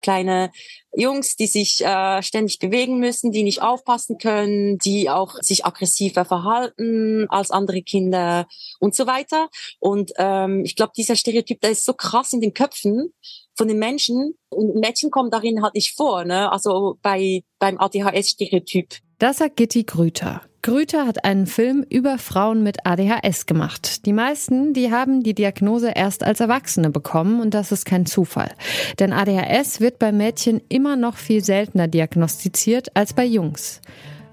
kleine Jungs, die sich äh, ständig bewegen müssen, die nicht aufpassen können, die auch sich aggressiver verhalten als andere Kinder und so weiter. Und ähm, ich glaube, dieser Stereotyp, der ist so krass in den Köpfen von den Menschen und Mädchen kommen darin halt nicht vor, ne? Also bei beim ADHS-Stereotyp. Das sagt Gitti Grüter. Grüter hat einen Film über Frauen mit ADHS gemacht. Die meisten, die haben die Diagnose erst als Erwachsene bekommen und das ist kein Zufall. Denn ADHS wird bei Mädchen immer noch viel seltener diagnostiziert als bei Jungs.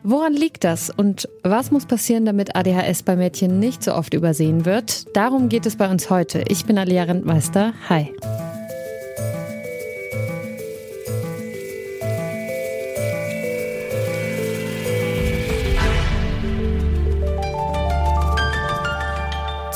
Woran liegt das und was muss passieren, damit ADHS bei Mädchen nicht so oft übersehen wird? Darum geht es bei uns heute. Ich bin Alia Rentmeister. Hi.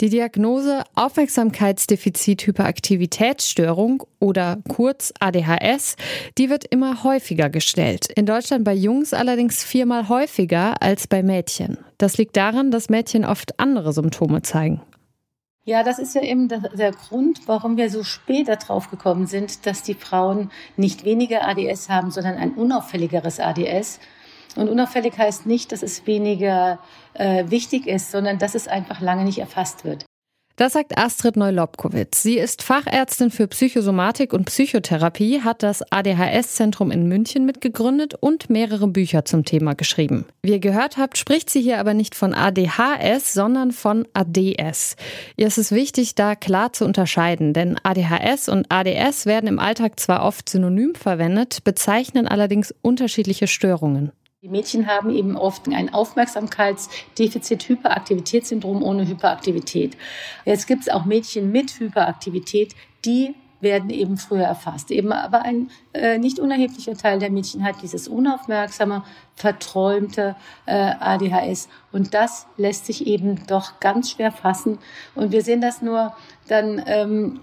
Die Diagnose Aufmerksamkeitsdefizit-Hyperaktivitätsstörung oder kurz ADHS, die wird immer häufiger gestellt. In Deutschland bei Jungs allerdings viermal häufiger als bei Mädchen. Das liegt daran, dass Mädchen oft andere Symptome zeigen. Ja, das ist ja eben der Grund, warum wir so spät darauf gekommen sind, dass die Frauen nicht weniger ADS haben, sondern ein unauffälligeres ADS. Und unauffällig heißt nicht, dass es weniger äh, wichtig ist, sondern dass es einfach lange nicht erfasst wird. Das sagt Astrid Neulobkowitz. Sie ist Fachärztin für Psychosomatik und Psychotherapie, hat das ADHS-Zentrum in München mitgegründet und mehrere Bücher zum Thema geschrieben. Wie ihr gehört habt, spricht sie hier aber nicht von ADHS, sondern von ADS. Ihr ist es wichtig, da klar zu unterscheiden, denn ADHS und ADS werden im Alltag zwar oft synonym verwendet, bezeichnen allerdings unterschiedliche Störungen. Die Mädchen haben eben oft ein Aufmerksamkeitsdefizit-Hyperaktivitätssyndrom ohne Hyperaktivität. Jetzt gibt es auch Mädchen mit Hyperaktivität, die werden eben früher erfasst. Eben aber ein äh, nicht unerheblicher Teil der Mädchen hat dieses unaufmerksame, verträumte äh, ADHS. Und das lässt sich eben doch ganz schwer fassen. Und wir sehen das nur dann, ähm,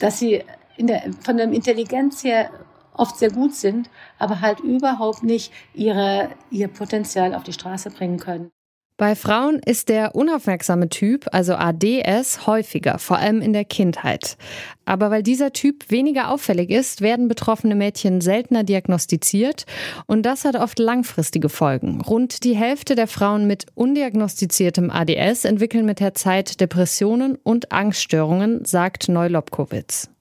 dass sie der, von der Intelligenz her oft sehr gut sind, aber halt überhaupt nicht ihre, ihr Potenzial auf die Straße bringen können. Bei Frauen ist der unaufmerksame Typ, also ADS, häufiger, vor allem in der Kindheit. Aber weil dieser Typ weniger auffällig ist, werden betroffene Mädchen seltener diagnostiziert und das hat oft langfristige Folgen. Rund die Hälfte der Frauen mit undiagnostiziertem ADS entwickeln mit der Zeit Depressionen und Angststörungen, sagt Neulobkowitz.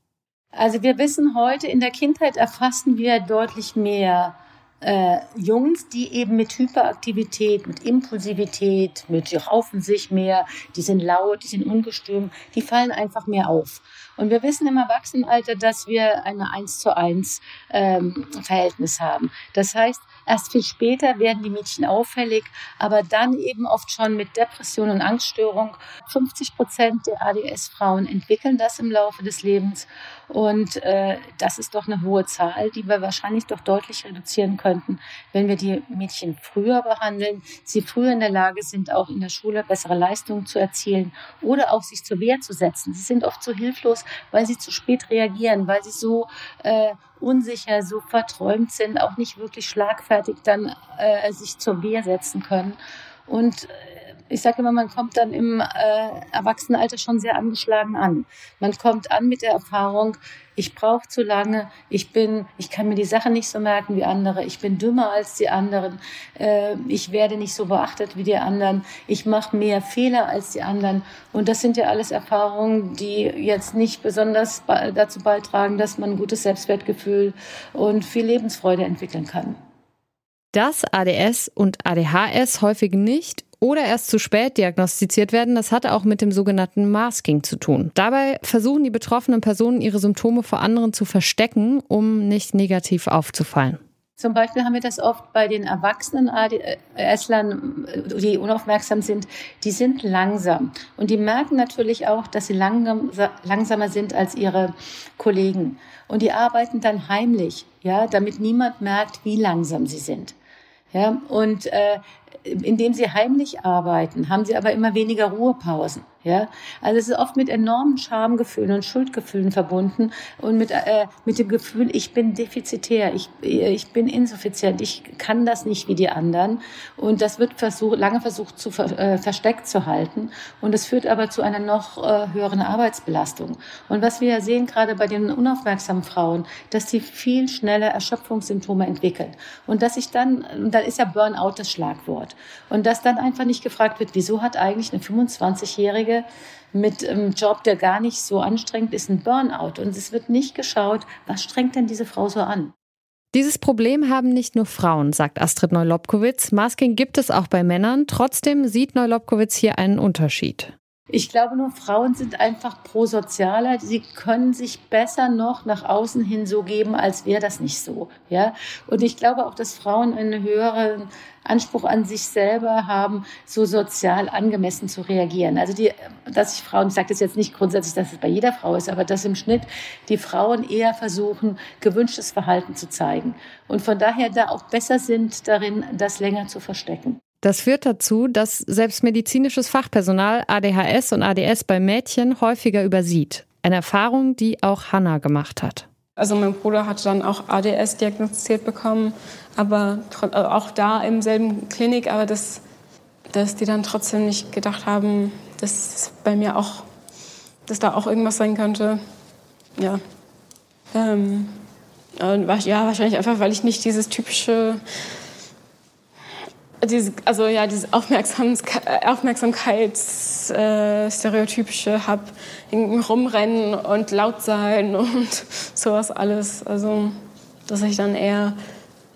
Also wir wissen heute, in der Kindheit erfassen wir deutlich mehr äh, Jungs, die eben mit Hyperaktivität, mit Impulsivität, mit raufen sich mehr, die sind laut, die sind ungestüm, die fallen einfach mehr auf. Und wir wissen im Erwachsenenalter, dass wir eine 1 zu 1 ähm, Verhältnis haben. Das heißt, erst viel später werden die Mädchen auffällig, aber dann eben oft schon mit Depression und Angststörung. 50 Prozent der ADS-Frauen entwickeln das im Laufe des Lebens. Und äh, das ist doch eine hohe Zahl, die wir wahrscheinlich doch deutlich reduzieren könnten, wenn wir die Mädchen früher behandeln, sie früher in der Lage sind, auch in der Schule bessere Leistungen zu erzielen oder auch sich zur Wehr zu setzen. Sie sind oft so hilflos, weil sie zu spät reagieren, weil sie so äh, unsicher, so verträumt sind, auch nicht wirklich schlagfertig dann äh, sich zur Wehr setzen können. Und äh, ich sage immer, man kommt dann im äh, Erwachsenenalter schon sehr angeschlagen an. Man kommt an mit der Erfahrung, ich brauche zu lange, ich bin, ich kann mir die Sachen nicht so merken wie andere, ich bin dümmer als die anderen, äh, ich werde nicht so beachtet wie die anderen, ich mache mehr Fehler als die anderen. Und das sind ja alles Erfahrungen, die jetzt nicht besonders dazu beitragen, dass man ein gutes Selbstwertgefühl und viel Lebensfreude entwickeln kann. Dass ADS und ADHS häufig nicht oder erst zu spät diagnostiziert werden, das hat auch mit dem sogenannten Masking zu tun. Dabei versuchen die betroffenen Personen ihre Symptome vor anderen zu verstecken, um nicht negativ aufzufallen. Zum Beispiel haben wir das oft bei den erwachsenen ADS-Lern, die unaufmerksam sind, die sind langsam. Und die merken natürlich auch, dass sie langsam, langsamer sind als ihre Kollegen. Und die arbeiten dann heimlich, ja, damit niemand merkt, wie langsam sie sind. Ja, und äh, indem sie heimlich arbeiten, haben sie aber immer weniger Ruhepausen. Ja, also es ist oft mit enormen Schamgefühlen und Schuldgefühlen verbunden und mit äh, mit dem Gefühl, ich bin defizitär, ich ich bin insuffizient, ich kann das nicht wie die anderen und das wird versucht lange versucht zu äh, versteckt zu halten und es führt aber zu einer noch äh, höheren Arbeitsbelastung. Und was wir ja sehen gerade bei den unaufmerksamen Frauen, dass sie viel schneller Erschöpfungssymptome entwickeln und dass sich dann und dann ist ja Burnout das Schlagwort und dass dann einfach nicht gefragt wird, wieso hat eigentlich eine 25-jährige Selbstständige mit einem Job, der gar nicht so anstrengend ist, ein Burnout. Und es wird nicht geschaut, was strengt denn diese Frau so an? Dieses Problem haben nicht nur Frauen, sagt Astrid Neulobkowitz. Masking gibt es auch bei Männern. Trotzdem sieht Neulobkowitz hier einen Unterschied. Ich glaube nur, Frauen sind einfach prosozialer. Sie können sich besser noch nach außen hin so geben, als wäre das nicht so. Ja? Und ich glaube auch, dass Frauen einen höheren Anspruch an sich selber haben, so sozial angemessen zu reagieren. Also die, dass ich Frauen, ich sage das jetzt nicht grundsätzlich, dass es bei jeder Frau ist, aber dass im Schnitt die Frauen eher versuchen, gewünschtes Verhalten zu zeigen. Und von daher da auch besser sind darin, das länger zu verstecken. Das führt dazu, dass selbst medizinisches Fachpersonal ADHS und ADS bei Mädchen häufiger übersieht. Eine Erfahrung, die auch Hannah gemacht hat. Also mein Bruder hat dann auch ADS diagnostiziert bekommen, aber also auch da im selben Klinik, aber das, dass die dann trotzdem nicht gedacht haben, dass bei mir auch, dass da auch irgendwas sein könnte. Ja. Ähm, ja, wahrscheinlich einfach, weil ich nicht dieses typische diese, also ja, dieses Aufmerksamkeitsstereotypische äh, habe, rumrennen und laut sein und sowas alles. Also, dass ich dann eher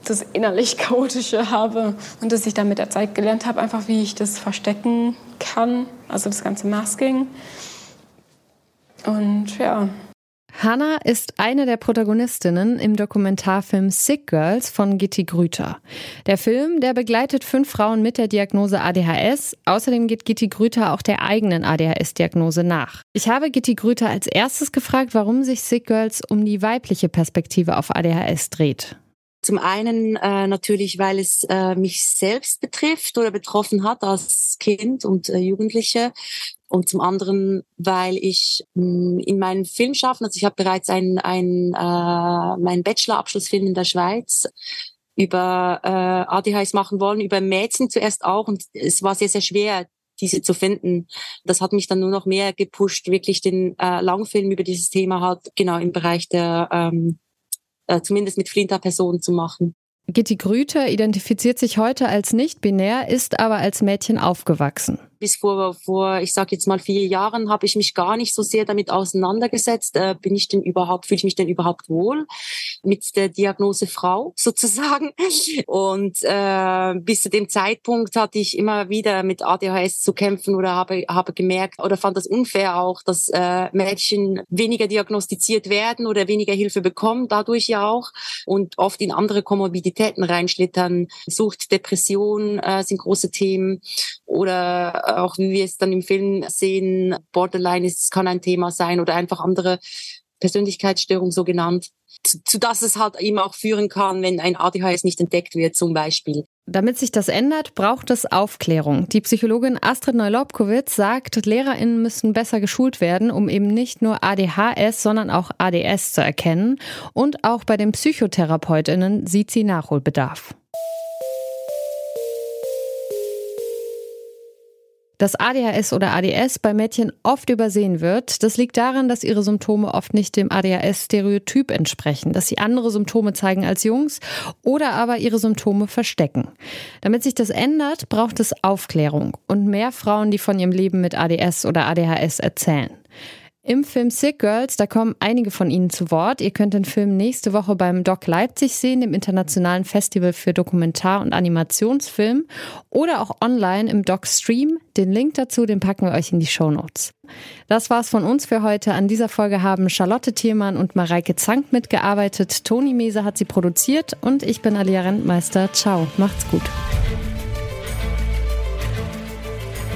das innerlich Chaotische habe und dass ich dann mit der Zeit gelernt habe, einfach wie ich das verstecken kann, also das ganze Masking. Und ja. Hannah ist eine der Protagonistinnen im Dokumentarfilm Sick Girls von Gitti Grüter. Der Film, der begleitet fünf Frauen mit der Diagnose ADHS. Außerdem geht Gitti Grüter auch der eigenen ADHS-Diagnose nach. Ich habe Gitti Grüter als erstes gefragt, warum sich Sick Girls um die weibliche Perspektive auf ADHS dreht. Zum einen äh, natürlich, weil es äh, mich selbst betrifft oder betroffen hat als Kind und äh, Jugendliche. Und zum anderen, weil ich mh, hm, in meinem Filmschaffen, also ich habe bereits einen, einen äh, meinen Bachelorabschlussfilm in der Schweiz über äh, ADHS machen wollen, über Mädchen zuerst auch. Und es war sehr, sehr schwer, diese zu finden. Das hat mich dann nur noch mehr gepusht, wirklich den äh, Langfilm über dieses Thema halt genau im Bereich der ähm, äh, zumindest mit Flinter-Personen zu machen. Gitti Grüter identifiziert sich heute als nicht binär, ist aber als Mädchen aufgewachsen bis vor, vor ich sage jetzt mal vier Jahren, habe ich mich gar nicht so sehr damit auseinandergesetzt. Äh, bin ich denn überhaupt, fühle ich mich denn überhaupt wohl mit der Diagnose Frau sozusagen? Und äh, bis zu dem Zeitpunkt hatte ich immer wieder mit ADHS zu kämpfen oder habe, habe gemerkt oder fand das unfair auch, dass äh, Mädchen weniger diagnostiziert werden oder weniger Hilfe bekommen, dadurch ja auch und oft in andere Komorbiditäten reinschlittern. Sucht, Depression äh, sind große Themen oder auch wie wir es dann im Film sehen, Borderline ist, kann ein Thema sein oder einfach andere Persönlichkeitsstörungen so genannt, zu, zu dass es halt eben auch führen kann, wenn ein ADHS nicht entdeckt wird zum Beispiel. Damit sich das ändert, braucht es Aufklärung. Die Psychologin Astrid Neulobkowitz sagt, LehrerInnen müssen besser geschult werden, um eben nicht nur ADHS, sondern auch ADS zu erkennen. Und auch bei den PsychotherapeutInnen sieht sie Nachholbedarf. Dass ADHS oder ADS bei Mädchen oft übersehen wird, das liegt daran, dass ihre Symptome oft nicht dem ADHS-Stereotyp entsprechen, dass sie andere Symptome zeigen als Jungs oder aber ihre Symptome verstecken. Damit sich das ändert, braucht es Aufklärung und mehr Frauen, die von ihrem Leben mit ADS oder ADHS erzählen. Im Film Sick Girls, da kommen einige von Ihnen zu Wort. Ihr könnt den Film nächste Woche beim Doc Leipzig sehen, dem Internationalen Festival für Dokumentar- und Animationsfilm oder auch online im Doc Stream. Den Link dazu, den packen wir euch in die Show Notes. Das war's von uns für heute. An dieser Folge haben Charlotte Thiermann und Mareike Zank mitgearbeitet. Toni Mese hat sie produziert und ich bin Alia Rentmeister. Ciao, macht's gut.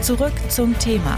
Zurück zum Thema